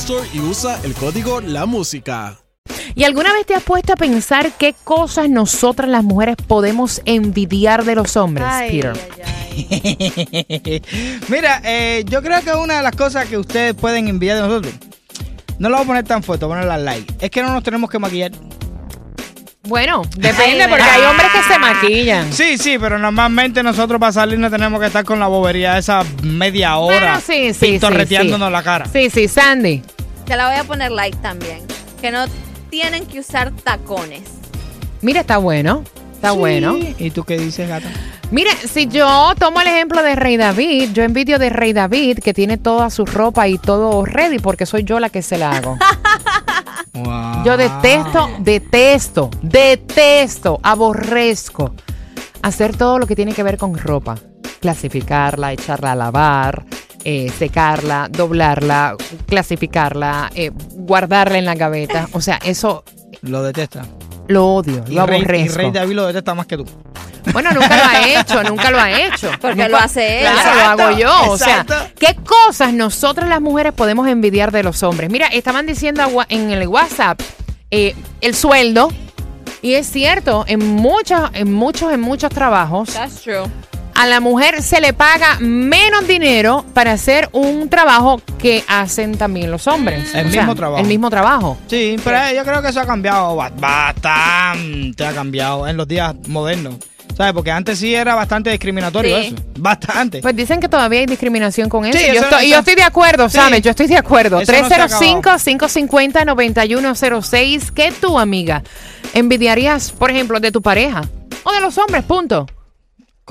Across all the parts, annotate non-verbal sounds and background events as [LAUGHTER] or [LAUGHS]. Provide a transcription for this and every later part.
Store y usa el código La Música. ¿Y alguna vez te has puesto a pensar qué cosas nosotras las mujeres podemos envidiar de los hombres, Ay, Peter? ay, ay. [LAUGHS] Mira, eh, yo creo que una de las cosas que ustedes pueden enviar de nosotros, no lo voy a poner tan fuerte, voy a ponerla like, es que no nos tenemos que maquillar. Bueno, depende porque hay hombres que se maquillan. Sí, sí, pero normalmente nosotros para salir no tenemos que estar con la bobería esa media hora Bueno, sí, sí, pintorreteándonos sí, sí. la cara. Sí, sí, Sandy. Te la voy a poner like también. Que no tienen que usar tacones. Mira, está bueno. Está Sí. bueno. ¿Y tú qué dices, gata? Mire, si yo tomo el ejemplo de Rey David, yo envidio de Rey David que tiene toda su ropa y todo ready porque soy yo la que se la hago. [LAUGHS] Wow. Yo detesto, detesto, detesto, aborrezco hacer todo lo que tiene que ver con ropa. Clasificarla, echarla a lavar, eh, secarla, doblarla, clasificarla, eh, guardarla en la gaveta. O sea, eso Lo detesta. Lo odio, Y lo Rey, y. Rey David lo detesta más que tú. Bueno, nunca lo ha hecho, nunca lo ha hecho. [LAUGHS] Porque Nunca- lo hace ella. Claro, lo hago Exacto, yo. O sea. ¿qué cosas nosotras las mujeres podemos envidiar de los hombres? Mira, estaban diciendo en el WhatsApp eh, el sueldo. Y es cierto, en muchos, en muchos, en muchos trabajos, That's true. A la mujer se le paga menos dinero para hacer un trabajo que hacen también los hombres. El O sea, mismo trabajo. El mismo trabajo. Sí, pero eh, yo creo que eso ha cambiado ba- bastante, ha cambiado en los días modernos. ¿Sabes? Porque antes sí era bastante discriminatorio Sí. eso. Bastante. Pues dicen que todavía hay discriminación con eso. Sí, yo, eso- estoy, y eso- yo estoy de acuerdo, sí. ¿sabes? Yo estoy de acuerdo. Eso no se ha acabado. 305-550-9106. ¿Qué tú, amiga, envidiarías, por ejemplo, de tu pareja? O de los hombres, punto.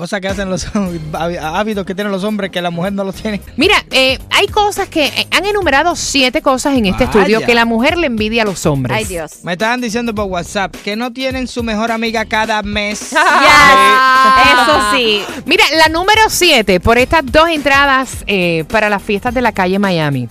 Cosas que hacen los [LAUGHS] hábitos que tienen los hombres que la mujer no los tiene. Mira, eh, hay cosas que eh, han enumerado siete cosas en este Vaya. estudio que la mujer le envidia a los hombres. Ay, Dios. Me estaban diciendo por WhatsApp que no tienen su mejor amiga cada mes. [LAUGHS] Yes, eso sí. Mira, la número siete, por estas dos entradas eh, para las fiestas de la calle Miami.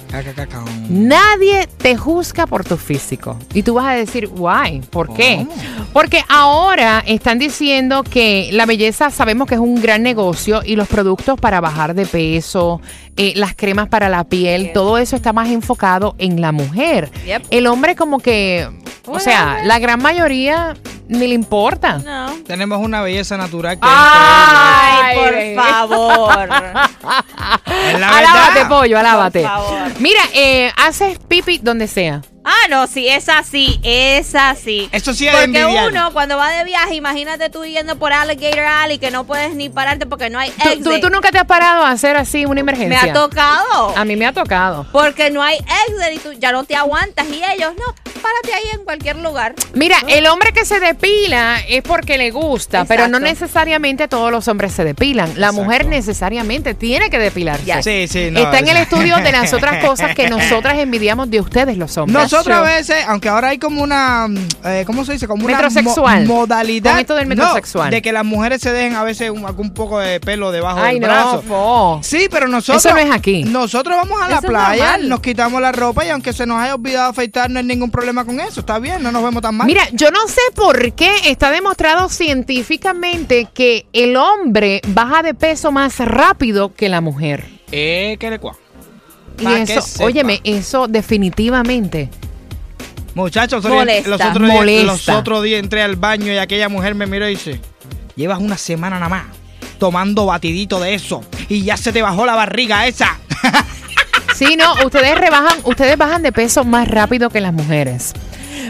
Nadie te juzga por tu físico. Y tú vas a decir, why, ¿por qué? Porque ahora están diciendo que la belleza sabemos que es un gran negocio y los productos para bajar de peso, eh, las cremas para la piel, todo eso está más enfocado en la mujer. Yep. El hombre como que, o Bueno, sea, hombre. la gran mayoría ni le importa. No. Tenemos una belleza natural que es Ay, por favor. [LAUGHS] Es alábate, pollo, alábate. Por favor. Mira, eh, haces pipi donde sea. Ah, no, sí, es así, es así. Eso sí es de Porque envidiar. uno, cuando va de viaje, imagínate tú yendo por Alligator Alley que no puedes ni pararte porque no hay ¿Tú, exit. tú- tú nunca te has parado a hacer así una Me emergencia? ha tocado. A mí me ha tocado. Porque no hay exit y tú ya no te aguantas. Y ellos, no, párate ahí en cualquier lugar. Mira, el hombre que se depila es porque le gusta, pero no necesariamente todos los hombres se depilan. La Exacto. mujer necesariamente tiene que depilarse. Ya. Sí, sí, no. Está en el estudio de las [LAUGHS] otras cosas que nosotras envidiamos de ustedes, los hombres. Nosotros a veces, aunque ahora hay como una, mm, eh, ¿cómo se dice? Como una Metrosexual. mo- modalidad. Con esto del No, metrosexual. de que las mujeres se dejen a veces un, poco de pelo debajo Ay, del no, brazo. fo. Sí, pero nosotros. Eso no es aquí. Nosotros vamos a la Eso playa, nos quitamos la ropa y aunque se nos haya olvidado afeitar, no hay ningún problema con eso. Está bien, no nos vemos tan mal. Mira, yo no sé por qué está demostrado científicamente que el hombre baja de peso más rápido que la mujer. Eh, ¿qué le cua? Y Pa' que eso, óyeme, eso definitivamente. Muchachos, los Molesta. los otros, días, Molesta. los otros días entré al baño y aquella mujer me miró y dice, llevas una semana nada más tomando batidito de eso y ya se te bajó la barriga esa. [LAUGHS] Sí, no, ustedes rebajan, ustedes bajan de peso más rápido que las mujeres.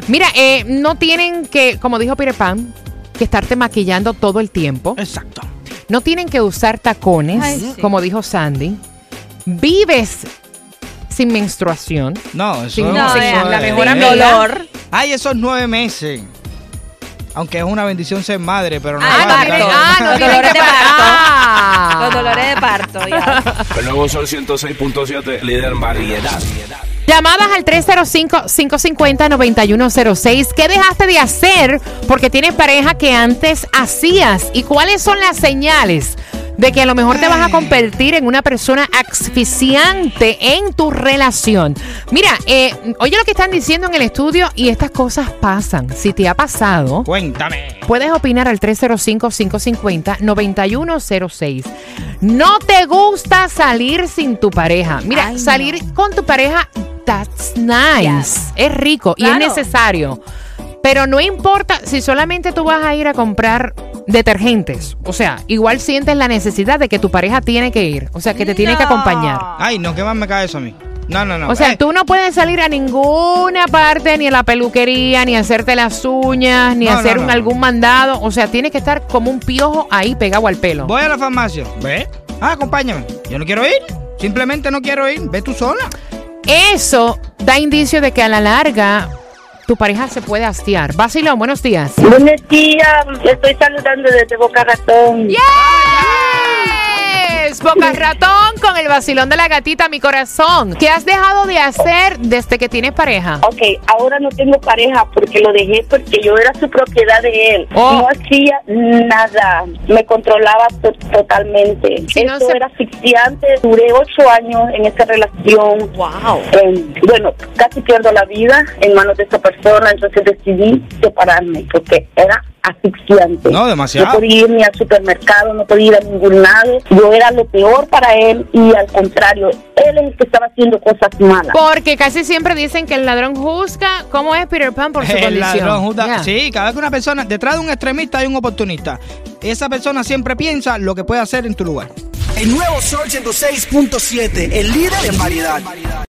Mira, eh, no tienen que, como dijo Peter Pan, que estarte maquillando todo el tiempo. Exacto. No tienen que usar tacones, Ay, sí. como dijo Sandy. Vives sin menstruación. No, eso, no, es- la mejor dolor. Ay, esos nueve meses. Aunque es una bendición ser madre, pero no Ah, aguanta. parto. ah, no Los dolores de parto. Ah. Los dolores de parto, ya. El nuevo Sol 106.7, líder variedad. Llamadas al 305-550-9106. ¿Qué dejaste de hacer porque tienes pareja que antes hacías? ¿Y cuáles son las señales de que a lo mejor te vas a convertir en una persona asfixiante en tu relación? Mira, eh, oye lo que están diciendo en el estudio y estas cosas pasan. Si te ha pasado, Cuéntame. Puedes opinar al 305-550-9106. No te gusta salir sin tu pareja. Mira, Ay, no. salir con tu pareja, that's nice. Es rico y es necesario. Pero no importa si solamente tú vas a ir a comprar detergentes. O sea, igual sientes la necesidad de que tu pareja tiene que ir. O sea, que te tiene que acompañar. Ay, no, ¿qué más me cae eso a mí? No, no, no. O sea, Eh, tú no puedes salir a ninguna parte, ni a la peluquería, ni a hacerte las uñas, ni No, hacer no, un- algún mandado. O sea, tienes que estar como un piojo ahí pegado al pelo. Voy a la farmacia. ¿Ve? Ah, acompáñame. Yo no quiero ir. Simplemente no quiero ir. Ve tú sola. Eso da indicio de que a la larga tu pareja se puede hastiar. Basilón, buenos días. Buenos días, estoy saludando desde Boca Ratón. Boca [LAUGHS] ratón con el vacilón de la gatita, mi corazón. ¿Qué has dejado de hacer desde que tienes pareja? Ok, ahora no tengo pareja porque lo dejé porque yo era su propiedad de él. Oh. No hacía nada, me controlaba to- totalmente. Si no Eso se- era asfixiante. Duré ocho años en esa relación. Wow. Eh, bueno, casi pierdo la vida en manos de esa persona, entonces decidí separarme porque era asfixiante. No, demasiado. No podía ir ni al supermercado, no podía ir a ningún lado. Yo era lo peor para él y al contrario, él es el que estaba haciendo cosas malas. Porque casi siempre dicen que el ladrón juzga cómo es Peter Pan por su El condición. ladrón Ya. Sí, cada vez que una persona, detrás de un extremista hay un oportunista. Esa persona siempre piensa lo que puede hacer en tu lugar. El nuevo Sol 106.7, el líder en variedad.